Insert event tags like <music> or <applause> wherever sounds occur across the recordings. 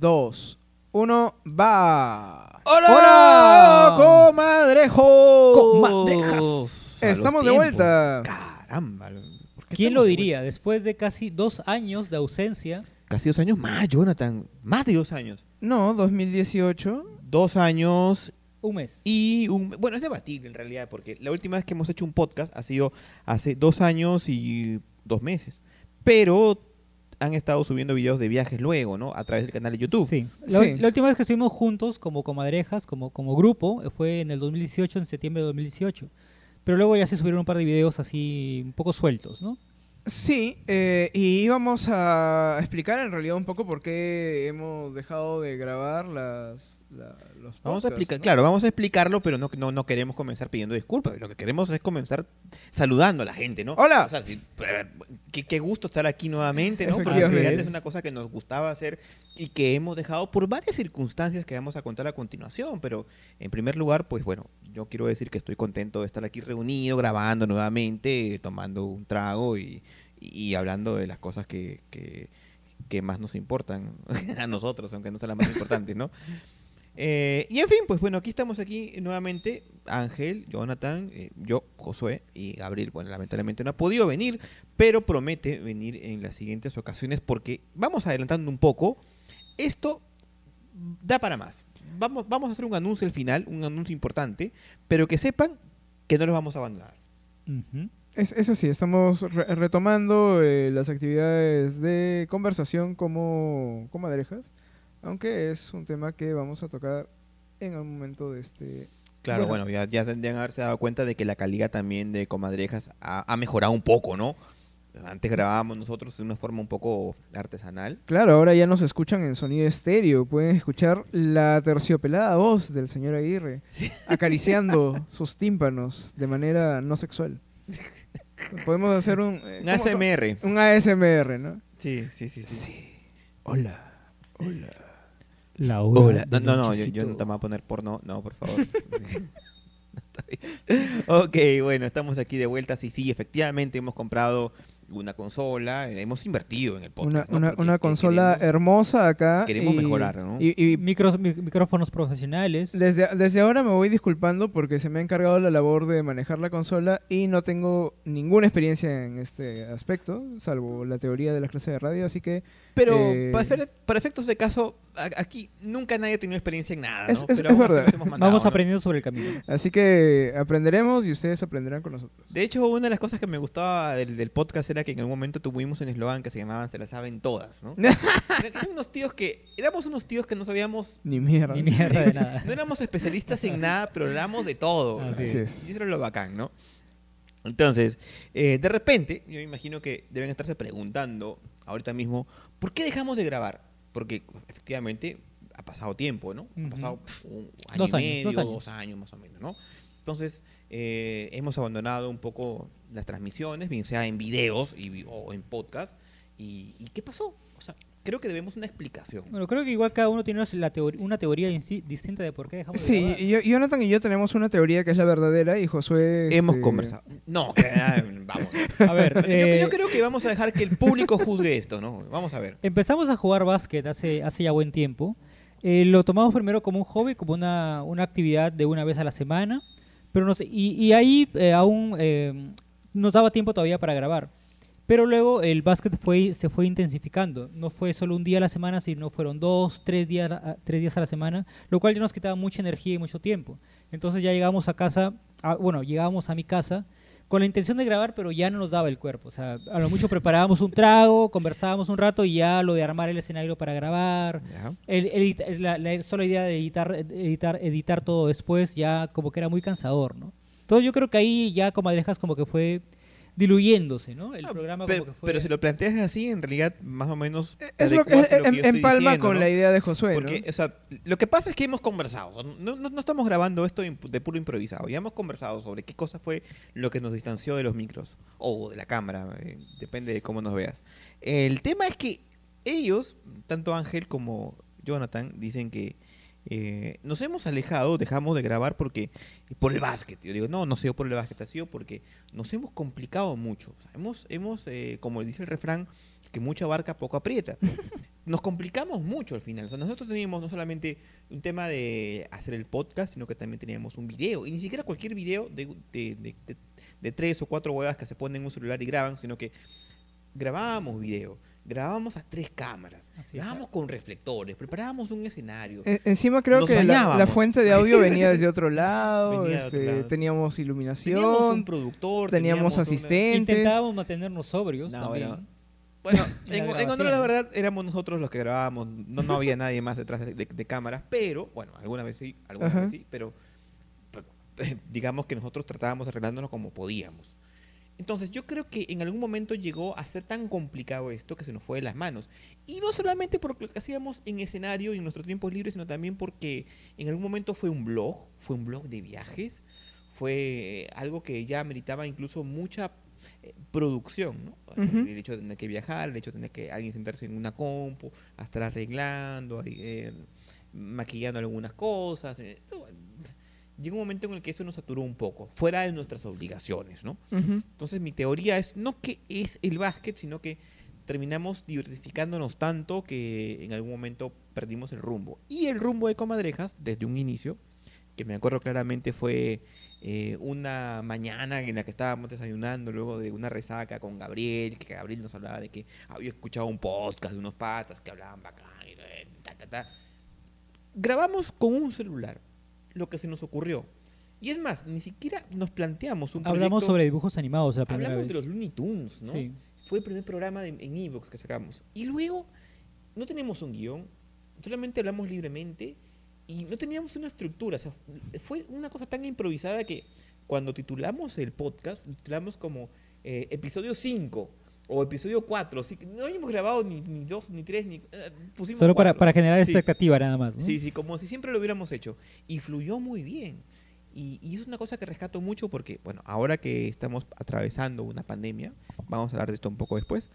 2, 1, va. ¡Hola! comadrejos! Comadrejas. Estamos de vuelta. Caramba. ¿por qué ¿Quién estamos lo de diría? Después de casi dos años de ausencia? Casi dos años más, Jonathan. Más de dos años. No, 2018. Dos años un mes. y un... Bueno, es debatible en realidad, porque la última vez que hemos hecho un podcast ha sido hace dos años y dos meses. Pero han estado subiendo videos de viajes luego, ¿no? A través del canal de YouTube. Sí. La, Sí. la última vez que estuvimos juntos como comadrejas, como, como grupo, eh, fue en el 2018, en septiembre de 2018. Pero luego ya se subieron un par de videos así un poco sueltos, ¿no? Sí, eh, y íbamos a explicar en realidad un poco por qué hemos dejado de grabar las, la- los Vamos a explicar, ¿no? claro, vamos a explicarlo, pero no, no, no queremos comenzar pidiendo disculpas. Lo que queremos es comenzar saludando a la gente, ¿no? Hola. O sea, sí, qué, qué gusto estar aquí nuevamente, ¿no? Porque realidad es una cosa que nos gustaba hacer y que hemos dejado por varias circunstancias que vamos a contar a continuación. Pero en primer lugar, pues bueno, yo quiero decir que estoy contento de estar aquí reunido, grabando nuevamente, tomando un trago y, y hablando de las cosas que, que, que más nos importan <laughs> a nosotros, aunque no sean las más importantes, ¿no? <laughs> Eh, y en fin, pues bueno, aquí estamos aquí nuevamente. Ángel, Jonathan, eh, yo, Josué y Gabriel, bueno, lamentablemente no ha podido venir, pero promete venir en las siguientes ocasiones porque vamos adelantando un poco. Esto da para más. Vamos, vamos a hacer un anuncio al final, un anuncio importante, pero que sepan que no los vamos a abandonar. Ujú. Es, es así, estamos re- retomando eh, las actividades de conversación como comadrejas, aunque es un tema que vamos a tocar en el momento de este... Claro, Bueno. bueno, ya, ya deben haberse dado cuenta de que la calidad también de Comadrejas ha, ha mejorado un poco, ¿no? Antes grabábamos nosotros de una forma un poco artesanal. Claro, ahora ya nos escuchan en sonido estéreo, pueden escuchar la terciopelada voz del señor Aguirre <laughs> acariciando sus tímpanos de manera no sexual. Podemos hacer un... eh, Un. ASMR. Un ASMR, ¿no? Sí, sí, sí, sí. Sí. Hola. Hola. La Hola. No, no, no, yo, yo no te voy a poner porno. No, por favor. <laughs> <laughs> ok, bueno, estamos aquí de vuelta. Sí, sí, efectivamente hemos comprado una consola. eh, Hemos invertido en el Una, podcast. ¿no? una, una consola queremos- hermosa acá. queremos y- mejorar, ¿no? Y, y Micros- mi- micrófonos profesionales. desde, desde ahora me voy disculpando porque se me ha encargado la labor de manejar la consola y no tengo ninguna experiencia en este aspecto, salvo la teoría de las clases de radio, así que Pero Eh, para, efe- para efectos de caso, aquí nunca nadie ha tenido experiencia en nada. ¿no? Es- es- Pero es verdad. mandado, Vamos ¿no? aprendiendo sobre el camino. así que aprenderemos y ustedes aprenderán con nosotros. De hecho, una de las cosas que me gustaba del, del podcast era que en algún momento tuvimos un eslogan que se llamaba Se la saben todas, ¿no? <laughs> Eran unos tíos que, éramos unos tíos que no sabíamos, Ni mierda. Ni mierda de <laughs> nada. no éramos especialistas en nada, pero hablábamos de todo. Así Así es. es. Y eso era lo bacán, ¿no? Entonces, eh, de repente, yo imagino que deben estarse preguntando ahorita mismo, ¿por qué dejamos de grabar? Porque efectivamente ha pasado tiempo, ¿no? Ha pasado un año Dos y años, medio, dos años. dos años más o menos, ¿no? Entonces, eh, hemos abandonado un poco las transmisiones, bien sea en videos y, o en podcast. ¿Y, y qué pasó? O sea, creo que debemos una explicación. Bueno, creo que igual cada uno tiene la una teoría distinta de por qué dejamos de Sí, grabar. y yo- Jonathan y yo tenemos una teoría que es la verdadera y Josué... Hemos este, conversado. No, que, ah, vamos. A ver, <laughs> Yo, eh, yo creo que vamos a dejar que el público juzgue esto, ¿no? Vamos a ver. Empezamos a jugar básquet hace, hace ya buen tiempo. Eh, lo tomamos primero como un hobby, como una, una actividad de una vez a la semana. Pero no sé, y, y ahí eh, aún eh, nos daba tiempo todavía para grabar. Pero luego el básquet fue, se fue intensificando. No fue solo un día a la semana, sino fueron dos, tres días, a- tres días a la semana, lo cual ya nos quitaba mucha energía y mucho tiempo. Entonces ya llegamos a casa, a- bueno, llegábamos a mi casa con la intención de grabar, pero ya no nos daba el cuerpo. O sea, a lo mucho preparábamos un trago, conversábamos un rato y ya lo de armar el escenario para grabar, el, el- la, la sola idea de editar, editar, editar todo después ya como que era muy cansador, ¿no? Entonces yo creo que ahí ya Comadrejas como que fue diluyéndose, ¿no? El Ah, programa pero, como que fue... pero si lo planteas así, en realidad, más o menos. te Es lo, es- que en, yo en estoy palma diciendo, con ¿no? la idea de Josué, o sea, lo que pasa es que hemos conversado. o sea, no, no- no estamos grabando esto de puro improvisado. Ya hemos conversado sobre qué cosa fue lo que nos distanció de los micros o de la cámara. eh, depende de cómo nos veas. El tema es que ellos, tanto Ángel como Jonathan, dicen que eh, nos hemos alejado, dejamos de grabar porque por el básquet. Yo digo, no, no ha sido por el básquet, ha sido porque nos hemos complicado mucho. O sea, hemos, hemos eh, como dice el refrán, que mucha barca poco aprieta. <laughs> Nos complicamos mucho al final. O sea, nosotros teníamos no solamente un tema de hacer el podcast, sino que también teníamos un video. Y ni siquiera cualquier video de, de, de- de- de tres o cuatro huevas que se ponen en un celular y graban, sino que grabábamos video. Grabábamos a tres cámaras. Así es. grabábamos con reflectores. Preparábamos un escenario. E- encima creo que la, fuente de audio venía desde otro <laughs> lado, Venía de otro este, lado. teníamos iluminación, Teníamos un productor. teníamos una- asistentes. Intentábamos mantenernos sobrios No, también. era- Bueno, <laughs> En en, honor la verdad, éramos nosotros los que grabábamos. No, no había nadie más detrás de, de- de cámaras, pero, bueno, alguna vez sí, alguna Ajá. vez sí, pero, pero, <laughs> digamos que nosotros tratábamos de arreglándonos como podíamos. Entonces, yo creo que en algún momento llegó a ser tan complicado esto que se nos fue de las manos. Y no solamente por lo que hacíamos en escenario y en nuestros tiempos libres, sino también porque en algún momento fue un blog, fue un blog de viajes, fue algo que ya meritaba incluso mucha eh, producción, ¿no? El hecho de tener que viajar, el hecho de tener que alguien sentarse en una compu, a estar arreglando, eh, maquillando algunas cosas. eh, eso, Llegó un momento en el que eso nos saturó un poco, fuera de nuestras obligaciones, ¿no? Ujú. Entonces mi teoría es no que es el básquet, sino que terminamos diversificándonos tanto que en algún momento perdimos el rumbo. Y el rumbo de Comadrejas, desde un inicio, que me acuerdo claramente fue eh, una mañana en la que estábamos desayunando luego de una resaca con Gabriel, que Gabriel nos hablaba de que había escuchado un podcast de unos patas que hablaban bacán y ta, ta, ta. Grabamos con un celular lo que se nos ocurrió. Y es más, ni siquiera nos planteamos un Hablamos proyecto- sobre dibujos animados la primera Hablamos vez. de los Looney Tunes, ¿no? Sí. Fue el primer programa de- en Evox que sacamos. Y luego no tenemos un guion, solamente hablamos libremente y no teníamos una estructura. O sea, fue una cosa tan improvisada que cuando titulamos el podcast, lo titulamos como eh, episodio 5 o episodio 4. Así que no habíamos grabado ni, ni dos, ni tres, ni. eh, pusimos Solo para, para generar Sí. expectativa nada más. ¿no? Sí, sí, como si siempre lo hubiéramos hecho. Y fluyó muy bien. Y, y es una cosa que rescato mucho porque, bueno, ahora que estamos atravesando una pandemia, vamos a hablar de esto un poco después,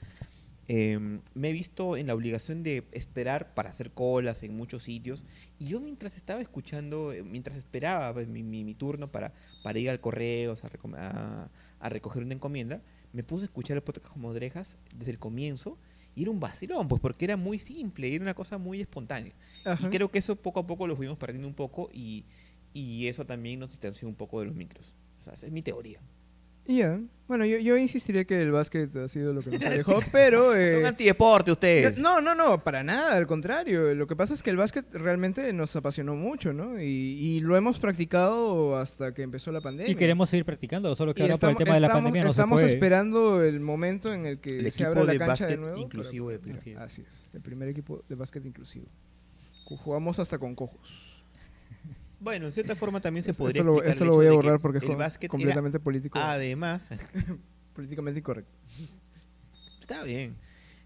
eh, me he visto en la obligación de esperar para hacer colas en muchos sitios. Y yo mientras estaba escuchando, eh, mientras esperaba pues, mi, mi- mi turno para, para ir al correo, a, recom- a- a recoger una encomienda, me puse a escuchar el podcast como Drejas desde el comienzo. Y era un vacilón, pues porque era muy simple, era una cosa muy espontánea. Ajá. Y creo que eso poco a poco lo fuimos perdiendo un poco y, y eso también nos distanció un poco de los micros. O sea, esa es mi teoría. Ya. Bueno, yo, yo insistiré que el básquet ha sido lo que nos <laughs> alejó, pero... eh, Son antideporte ustedes. No, no, no, para nada, al contrario. Lo que pasa es que el básquet realmente nos apasionó mucho, ¿no? Y, y lo hemos practicado hasta que empezó la pandemia. Y queremos seguir practicándolo, solo que Y ahora por el estamos, tema de la estamos- pandemia no se estamos puede. esperando el momento en el que El se equipo abra la de cancha de básquet nuevo. inclusivo de. Así es. Así es, el primer equipo de básquet inclusivo. Ju- Jugamos hasta con cojos. Bueno, en cierta forma también se Esto podría lo, esto lo voy a borrar porque es completamente político, además, <laughs> <laughs> políticamente incorrecto. está bien.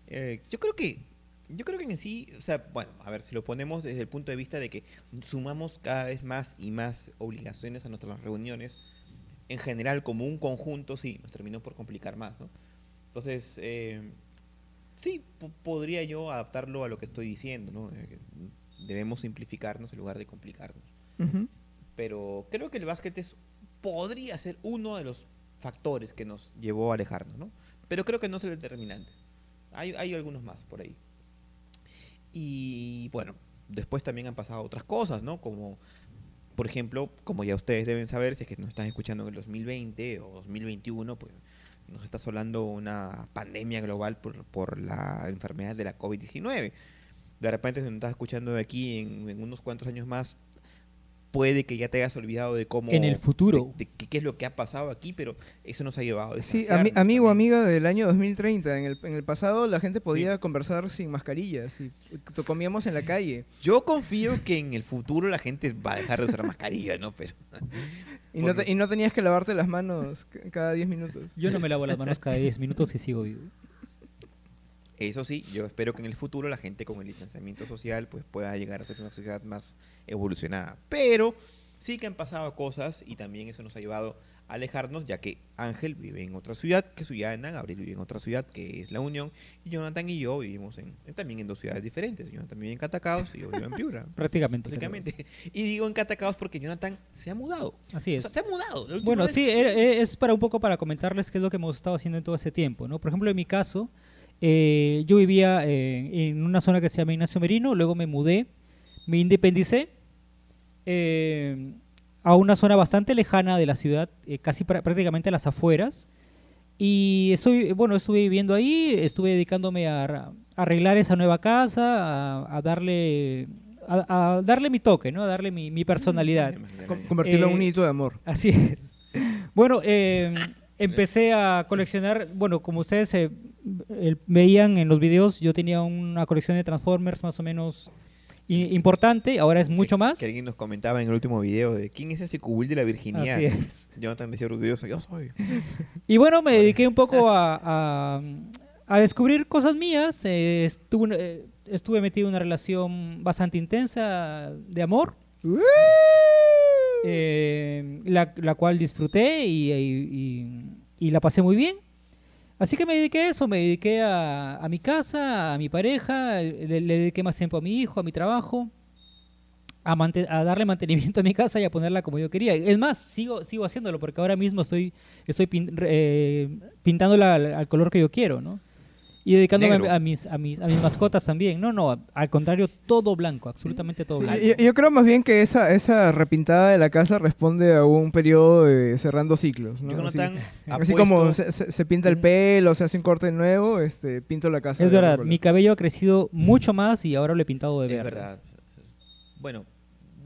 Eh, yo creo que yo creo que en sí, o sea, bueno, a ver, si lo ponemos desde el punto de vista de que sumamos cada vez más y más obligaciones a nuestras reuniones, en general, como un conjunto, sí, nos terminó por complicar más, ¿no? Entonces, eh, sí, po- podría yo adaptarlo a lo que estoy diciendo, ¿no? Eh, debemos simplificarnos en lugar de complicarnos. Pero creo que el básquet es, podría ser uno de los factores que nos llevó a alejarnos, ¿no? Pero creo que no es el determinante. Hay, hay algunos más por ahí. Y bueno, después también han pasado otras cosas, ¿no? Como, por ejemplo, como ya ustedes deben saber, si es que nos están escuchando en el 2020 o 2021, pues nos está asolando una pandemia global por, por la enfermedad de la COVID-19. De repente, si nos estás escuchando de aquí en unos cuantos años más, puede que ya te hayas olvidado de cómo... En el futuro. De, de qué, qué es lo que ha pasado aquí, pero eso nos ha llevado a Sí, ami- amigo, también. amiga del año 2030. En el, en el pasado la gente podía conversar sin mascarillas y comíamos en la calle. Yo confío que en el futuro la gente va a dejar de usar mascarilla, ¿no? Pero <laughs> Y no, te- y no tenías que lavarte las manos cada 10 minutos. Yo no me lavo las manos cada 10 minutos y sigo vivo. Eso sí, yo espero que en el futuro la gente con el distanciamiento social pues pueda llegar a ser una sociedad más evolucionada. Pero sí que han pasado cosas y también eso nos ha llevado a alejarnos, ya que Ángel vive en otra ciudad que Suyana, Gabriel vive en otra ciudad que es La Unión, y Jonathan y yo vivimos en, también en dos ciudades diferentes. Jonathan vive en Catacaos y yo vivo en Piura. <laughs> Prácticamente. Básicamente. Y digo en Catacaos porque Jonathan se ha mudado. Así O es. sea, se ha mudado. Bueno, vez- sí, era- e- es para un poco para comentarles qué es lo que hemos estado haciendo en todo ese tiempo, ¿no? Por ejemplo, en mi caso, Eh, yo vivía eh, en una zona que se llama Ignacio Merino, luego me mudé, me independicé eh, a una zona bastante lejana de la ciudad, eh, casi prá- prácticamente a las afueras. Y estoy, bueno, estuve viviendo ahí, estuve dedicándome a, arreglar esa nueva casa, a, a darle a, a darle mi toque, ¿no? A darle mi, mi personalidad. Convertirlo en un hito de amor. Así es. Bueno, eh, <laughs> empecé a coleccionar, bueno, como ustedes eh, el- veían en los videos, yo tenía una colección de Transformers más o menos i- importante, ahora es mucho Que- más. Que alguien nos comentaba en el último video de quién es ese cubil de la virginidad. Así es. <laughs> Jonathan decía orgulloso, yo soy. Y bueno, me dediqué un poco <laughs> a, a- a descubrir cosas mías. eh, estuve, eh, estuve metido en una relación bastante intensa de amor, eh, la, la cual disfruté y, y- y- y la pasé muy bien. Así que me dediqué a eso, me dediqué a, mi casa, a mi pareja, le, le dediqué más tiempo a mi hijo, a mi trabajo, a darle mantenimiento a mi casa y a ponerla como yo quería. Es más, sigo, sigo haciéndolo porque ahora mismo estoy, estoy pin- eh, pintándola al, al color que yo quiero, ¿no? Y dedicándome a, a mis, a, mis, a mis mascotas también. No, no, al contrario, todo blanco, absolutamente todo Sí, blanco. yo, yo creo más bien que esa, esa repintada de la casa responde a un periodo de cerrando ciclos. ¿no? Así, así como se, se- se pinta el pelo, se hace un corte nuevo, este, pinto la casa. Es de verdad, mi cabello ha crecido mucho más y ahora lo he pintado de Es verde. verdad. Bueno,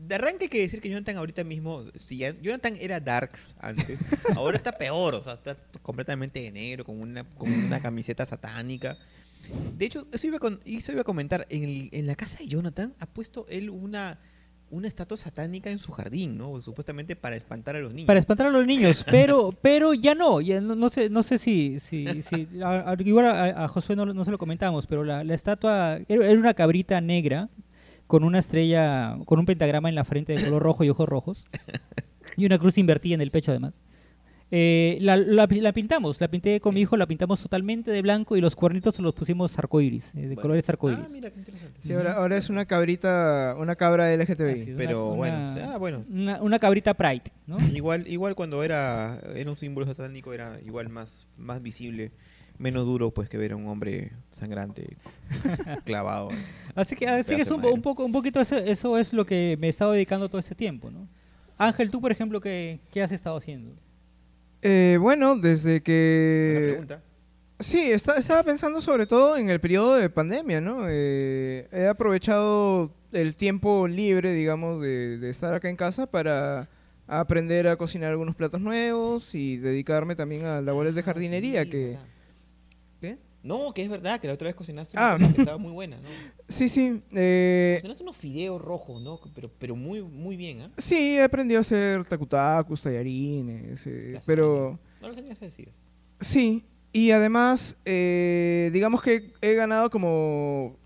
de arranque hay que decir que Jonathan ahorita mismo, si ya- Jonathan era darks antes, <laughs> ahora está peor, o sea, está completamente de negro, con una, con una camiseta satánica. De hecho, eso iba, a con- eso iba a comentar, en, el- en la casa de Jonathan ha puesto él una, una estatua satánica en su jardín, ¿no? Supuestamente para espantar a los niños. Para espantar a los niños, <laughs> pero pero ya no, ya no, no sé no sé si, si, si- a- a- igual a, a Josué no, no se lo comentamos, pero la, la estatua era, era una cabrita negra con una estrella, con un pentagrama en la frente de color rojo y ojos rojos <laughs> y una cruz invertida en el pecho además. Eh, la, la la pintamos, la pinté con mi hijo, la pintamos totalmente de blanco y los cuernitos los pusimos arcoíris, eh, de Bueno. colores Ah, arcoíris. mira, qué interesante. Sí, ahora, ahora es una cabrita, una cabra LGTBI. Así es, Pero una- bueno, una- o sea, bueno. Una, una cabrita Pride, ¿no? Igual, igual cuando era, era un símbolo satánico era igual más, más visible, menos duro pues que ver a un hombre sangrante <laughs> clavado. Así que, así que es un, poco, un poquito eso, eso es lo que me he estado dedicando todo este tiempo, ¿no? Ángel, tú por ejemplo, ¿qué, qué has estado haciendo? Eh, bueno, desde que... pregunta. Sí, está- estaba pensando sobre todo en el periodo de pandemia, ¿no? Eh, he aprovechado el tiempo libre, digamos, de, de estar acá en casa para aprender a cocinar algunos platos nuevos y dedicarme también a labores de jardinería, Sí, que... No, que es verdad, que la otra vez cocinaste Ah. una cosa que estaba muy buena, ¿no? Sí, sí. eh, Cocinaste unos fideos rojos, ¿no? Pero, pero muy, muy bien, ¿ah? sí, he aprendido a hacer tacutacus, tallarines, eh, pero... No lo tenías decir. Sí, y además, eh, digamos que he ganado como...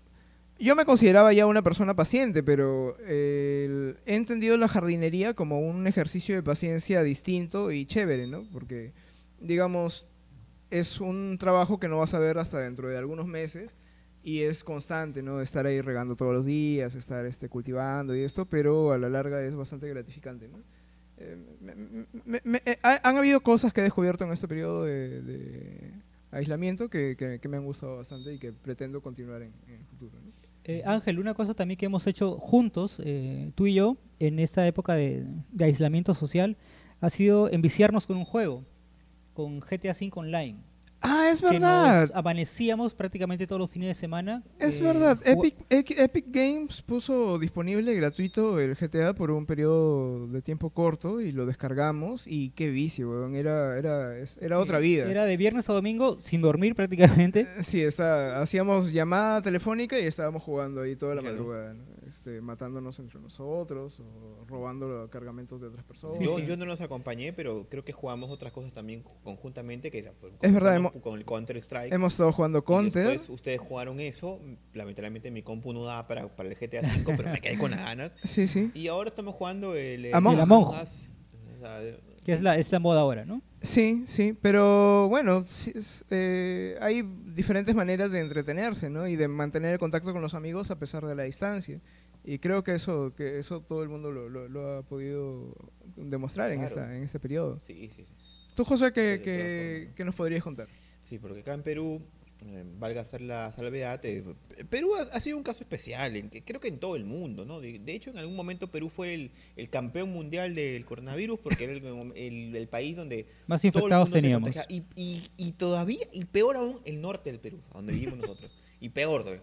Yo me consideraba ya una persona paciente, pero eh, he entendido la jardinería como un ejercicio de paciencia distinto y chévere, ¿no? Porque, digamos, es un trabajo que no vas a ver hasta dentro de algunos meses y es constante, ¿no? Estar ahí regando todos los días, estar este, cultivando y esto, pero a la larga es bastante gratificante, ¿no? Eh, me- me- me- me- ha- han habido cosas que he descubierto en este periodo de, de aislamiento que, que- que me han gustado bastante y que pretendo continuar en, en el futuro. ¿no? Eh, Ángel, una cosa también que hemos hecho juntos, eh, tú y yo, en esta época de, de aislamiento social, ha sido enviciarnos con un juego, con GTA V Online. Ah, es que verdad. nos amanecíamos prácticamente todos los fines de semana. Es eh, verdad. Epic, Epic- Games puso disponible gratuito el GTA por un periodo de tiempo corto y lo descargamos y qué vicio, weón. Era, era, era sí, otra vida. Era de viernes a domingo sin dormir prácticamente. <laughs> Sí, está, hacíamos llamada telefónica y estábamos jugando ahí toda la Claro. madrugada, ¿no? Este, matándonos entre nosotros o robando cargamentos de otras personas. Sí, yo, sí. yo no los acompañé, pero creo que jugamos otras cosas también conjuntamente, que era pues, Es verdad, hemos- con el Counter Strike. Hemos estado jugando Y Counter. después ustedes jugaron eso, lamentablemente mi compu no daba para, para el GTA V, pero me quedé con las ganas. Sí, sí. Y ahora estamos jugando el, el Among- El Among Us. O sea, Que es la, es la moda ahora, ¿no? Sí, sí, pero bueno, sí es- eh, hay diferentes maneras de entretenerse, ¿no? Y de mantener el contacto con los amigos a pesar de la distancia. Y creo que eso, que eso todo el mundo lo, lo- lo ha podido demostrar en, esta, en este periodo. Sí, sí, sí. Tú, José, ¿qué, qué- qué nos podrías contar? Sí, porque acá en Perú valga hacer la salvedad, eh, Perú ha, ha sido un caso especial, en que, creo que en todo el mundo, ¿no? De, de hecho, en algún momento Perú fue el, el campeón mundial del coronavirus porque era el, el- el país donde Más infectados teníamos. Y, y, y todavía, y peor aún, el norte del Perú, donde vivimos <laughs> nosotros. Y peor todavía.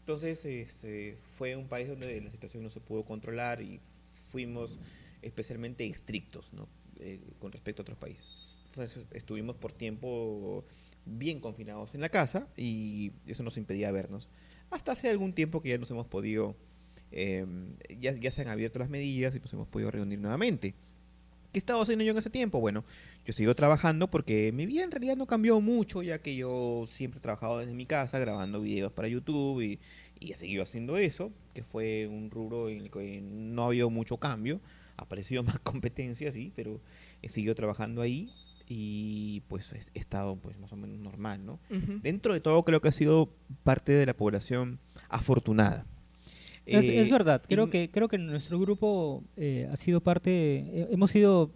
Entonces, este, fue un país donde la situación no se pudo controlar y fuimos especialmente estrictos, ¿no? Eh, con respecto a otros países. Entonces, estuvimos por tiempo bien confinados en la casa y eso nos impedía vernos. Hasta hace algún tiempo que ya nos hemos podido, eh, ya, ya se han abierto las medidas y nos hemos podido reunir nuevamente. ¿Qué estaba haciendo yo en ese tiempo? Bueno, yo sigo trabajando porque mi vida en realidad no cambió mucho, ya que yo siempre he trabajado desde mi casa grabando videos para YouTube y, y he seguido haciendo eso, que fue un rubro en el que no ha habido mucho cambio. Ha aparecido <laughs> más competencia, sí, pero he seguido trabajando ahí y pues he estado pues más o menos normal, ¿no? Dentro de todo creo que ha sido parte de la población afortunada. Es, Eh, es verdad, creo que, creo que nuestro grupo eh, ha sido parte, eh, hemos sido,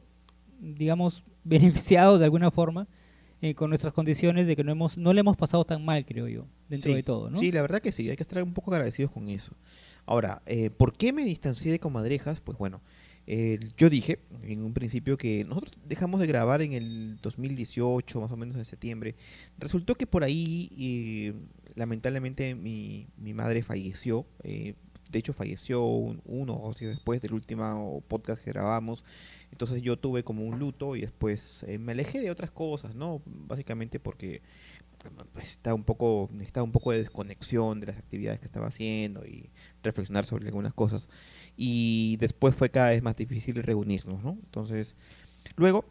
digamos, <laughs> beneficiados de alguna forma eh, con nuestras condiciones de que no, hemos, no le hemos pasado tan mal, creo yo, dentro Sí, de todo, ¿no? Sí, la verdad que sí, hay que estar un poco agradecidos con eso. Ahora, eh, ¿por qué me distancié de Comadrejas? Pues bueno, eh, yo dije en un principio que nosotros dejamos de grabar en el 2018, más o menos en septiembre. Resultó que por ahí, eh, lamentablemente, mi, mi madre falleció. eh, de hecho, falleció un- uno o dos días después del último podcast que grabamos. Entonces yo tuve como un luto y después eh, me alejé de otras cosas, ¿no? Básicamente porque pues, estaba un poco necesitaba un poco de desconexión de las actividades que estaba haciendo y reflexionar sobre algunas cosas y después fue cada vez más difícil reunirnos no entonces luego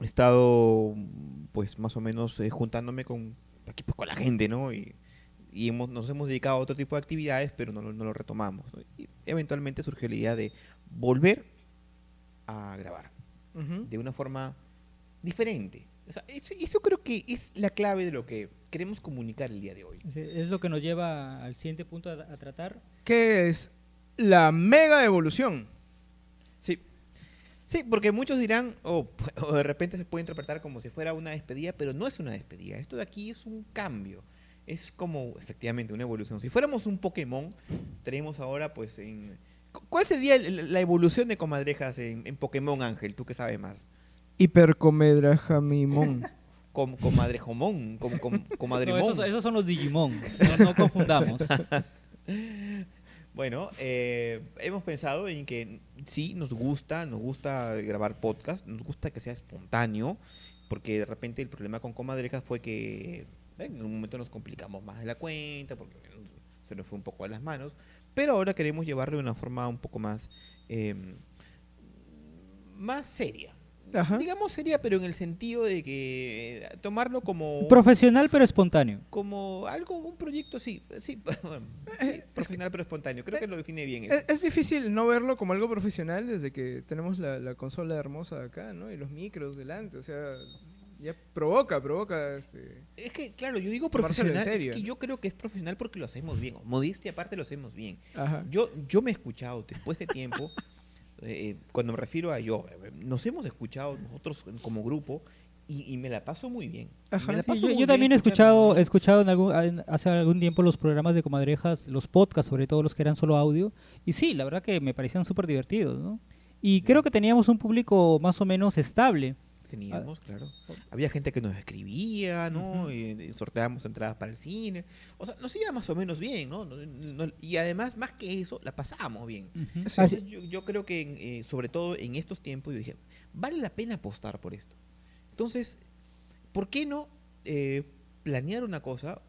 he estado pues más o menos eh, juntándome con aquí pues con la gente no y, y hemos, nos hemos dedicado a otro tipo de actividades pero no, no lo retomamos ¿no? y eventualmente surgió la idea de volver a grabar de una forma diferente. O sea, eso, eso creo que es la clave de lo que queremos comunicar el día de hoy. Es, lo que nos lleva al siguiente punto a, a tratar. ¿Qué es la mega evolución? Sí. Sí, porque muchos dirán, o, <laughs> o de repente se puede interpretar como si fuera una despedida, pero no es una despedida. Esto de aquí es un cambio. Es como, efectivamente, una evolución. Si fuéramos un Pokémon, tenemos ahora, pues, en... cu- ¿Cuál sería la evolución de Comadrejas en, en Pokémon, Ángel? Tú que sabes más. Hipercomedrajamimón. <laughs> Com, comadrejomón, com, <laughs> com, No, esos, esos son los Digimon, no, no confundamos. <laughs> Bueno, eh, hemos pensado en que sí, nos gusta, nos gusta grabar podcast, nos gusta que sea espontáneo, porque de repente el problema con Comadrejas fue que en un momento nos complicamos más de la cuenta, porque se nos fue un poco de las manos, pero ahora queremos llevarlo de una forma un poco más, eh, más seria. Ajá. Digamos seria, pero en el sentido de que eh, tomarlo como Profesional pero espontáneo. como algo, un proyecto, sí, sí, bueno, <laughs> sí, Eh, profesional pero espontáneo. Creo que lo define bien. Es, es difícil no verlo como algo profesional desde que tenemos la, la consola hermosa acá, ¿no? Y los micros delante, o sea, ya provoca, provoca, este... Es que, claro, yo digo profesional, serio, es que ¿no? yo creo que es profesional porque lo hacemos bien. Modestia aparte lo hacemos bien. Ajá. Yo, yo me he escuchado después de tiempo, eh, cuando me refiero a yo, eh, nos hemos escuchado nosotros como grupo y, y me la paso muy bien. Ajá. Sí, yo, yo también he escuchado, he escuchado en algún- en- hace algún tiempo los programas de Comadrejas, los podcasts, sobre todo los que eran solo audio, y sí, la verdad que me parecían súper divertidos, ¿no? Y creo que teníamos un público más o menos estable. Teníamos, claro. Había gente que nos escribía, ¿no? Y, y sorteábamos entradas para el cine. O sea, nos iba más o menos bien, ¿no? Y además, más que eso, la pasábamos bien. Entonces, yo, yo creo que, eh, sobre todo en estos tiempos, yo dije, vale la pena apostar por esto. Entonces, ¿por qué no eh, planear una cosa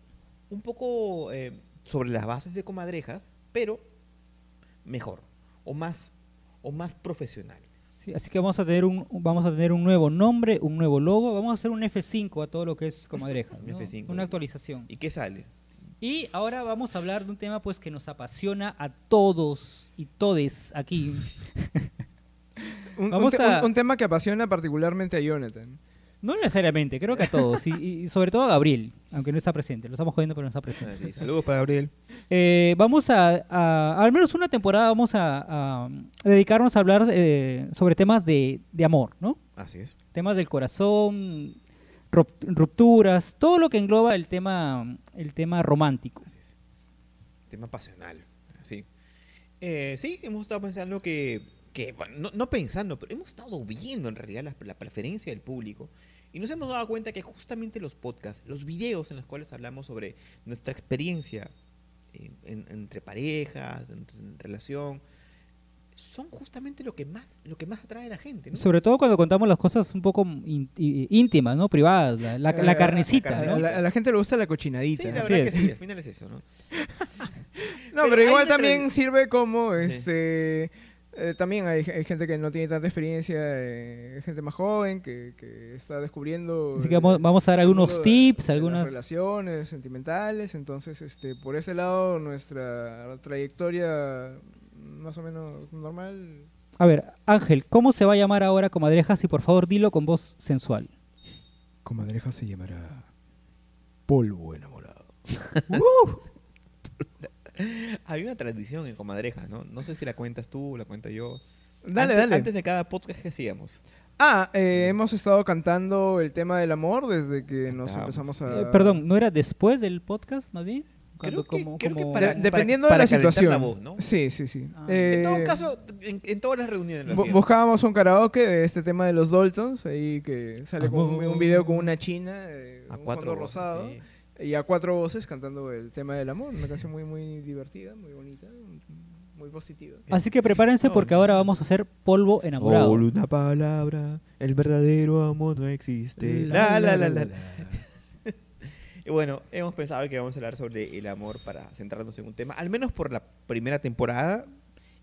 un poco eh, sobre las bases de comadrejas, pero mejor o más, o más profesional? Sí, así que vamos a tener un vamos a tener un nuevo nombre, un nuevo logo, vamos a hacer un F5 a todo lo que es Comadrejas, Un ¿no? F5. una actualización. ¿Y qué sale? Y ahora vamos a hablar de un tema pues que nos apasiona a todos y todes aquí. Un, un Vamos te- a- un- un tema que apasiona particularmente a Jonathan. No necesariamente, creo que a todos, y, y sobre todo a Gabriel, aunque no está presente, lo estamos jodiendo pero no está presente. Sí, Saludos para Gabriel. Eh, vamos a, a- al menos una temporada vamos a, a dedicarnos a hablar eh, sobre temas de, de amor, ¿no? Así es. Temas del corazón, rup- rupturas, todo lo que engloba el tema, el tema romántico. Así es. Tema pasional. Así. Eh, sí, hemos estado pensando que, que bueno, no, no pensando, pero hemos estado viendo en realidad la, la preferencia del público. Y nos hemos dado cuenta que justamente los podcasts, los videos en los cuales hablamos sobre nuestra experiencia en- en- entre parejas, en, en relación, son justamente lo que más, lo que más atrae a la gente. ¿no? Sobre todo cuando contamos las cosas un poco íntimas, ¿no? Privadas, la, la- Eh, la carnecita, la A ¿no? la, a la gente le gusta la cochinadita. Sí, la Así verdad es. que sí, al final es eso, ¿no? <laughs> No, Pero igual también sirve como, Sí. este, eh, también hay, hay gente que no tiene tanta experiencia, eh, gente más joven que, que está descubriendo. Así que el- vamos, vamos a dar algunos de- tips, de algunas... relaciones sentimentales, entonces, este, por ese lado nuestra trayectoria más o menos normal. A ver, Ángel, ¿cómo se va a llamar ahora Comadrejas? Y por favor dilo con voz sensual. Comadreja se llamará polvo enamorado. <laughs> <laughs> Hay una tradición en Comadrejas, ¿no? No sé si la cuentas tú o la cuento yo. Dale, antes, dale. Antes de cada podcast que hacíamos. Ah, eh, hemos estado cantando el tema del amor desde que nos empezamos a... Eh, perdón, ¿no era después del podcast, más bien? Creo que- como- creo que como- para- De- dependiendo para de la situación. la voz, ¿no? Sí, sí, sí. Ah. En todo Eh, caso, en, en todas las reuniones. buscábamos un karaoke de este tema de los Daltons, ahí que sale con un, Ah. un video con una china, eh, a un cuatro fondo rosado, sí. Y a cuatro voces cantando el tema del amor, una canción muy, muy divertida, muy bonita, muy positiva. Así que prepárense No, porque no. ahora vamos a hacer polvo enamorado. Solo una palabra, el verdadero amor no existe. La, la, la, la, la. <laughs> Y bueno, hemos pensado que vamos a hablar sobre el amor para centrarnos en un tema, al menos por la primera temporada.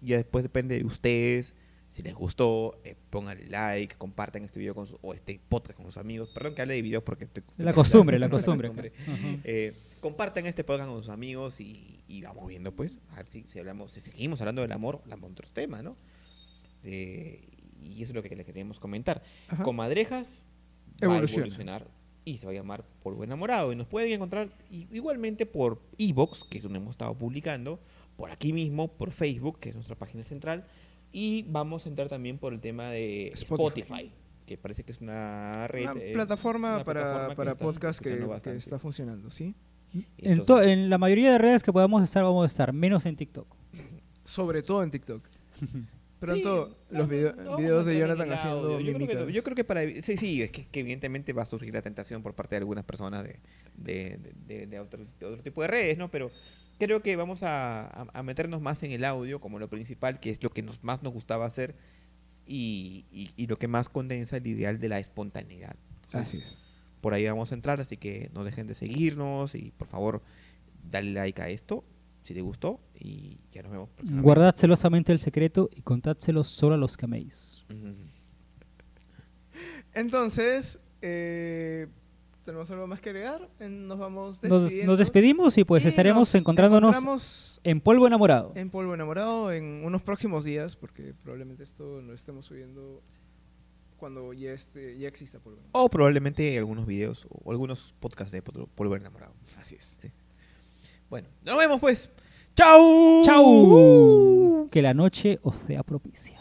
Y después depende de ustedes. Si les gustó, eh, pónganle like, compartan este video con su- o este podcast con sus amigos. Perdón que hable de videos porque estoy- La costumbre, la <laughs> costumbre. Ujú. Eh, compartan este podcast con sus amigos y, y vamos viendo, pues, a ver si, si hablamos, si seguimos hablando del amor, hablamos de otros temas, ¿no? Eh, y eso es lo que les queríamos comentar. Ajá. Comadrejas va a Evoluciona. evolucionar y se va a llamar Polvo Enamorado. Y nos pueden encontrar igualmente por Evox, que es donde hemos estado publicando, por aquí mismo, por Facebook, que es nuestra página central, y vamos a entrar también por el tema de Spotify. Spotify, que parece que es una red. Una eh, plataforma una para, plataforma que para está podcast que, funcionando que está funcionando, ¿sí? En, en la mayoría de redes que podamos estar, vamos a estar, menos en TikTok. Sobre todo en TikTok. <laughs> Pronto Sí, los video- a videos de Jonathan haciendo yo creo, que, mímicas. no, yo creo que para sí sí es que, que evidentemente va a surgir la tentación por parte de algunas personas de, de, de- de otro, de otro tipo de redes no pero creo que vamos a, meternos más en el audio como lo principal que es lo que nos más nos gustaba hacer y, y- y lo que más condensa el ideal de la espontaneidad Así es. por ahí vamos a entrar así que no dejen de seguirnos y por favor dale like a esto si te gustó y ya nos vemos. Guardad celosamente el secreto y contádselo solo a los que améis. Ujú. Entonces, eh, ¿tenemos algo más que agregar? Nos vamos Nos, despidiendo. nos despedimos y pues Y estaremos nos encontrándonos en polvo enamorado. en Polvo Enamorado en unos próximos días, porque probablemente esto lo estemos subiendo cuando ya, esté, ya exista Polvo Enamorado. O probablemente algunos videos o algunos podcasts de Pol- Polvo Enamorado. Así es. Bueno, nos vemos pues. ¡Chao! ¡Chau! Que la noche os sea propicia.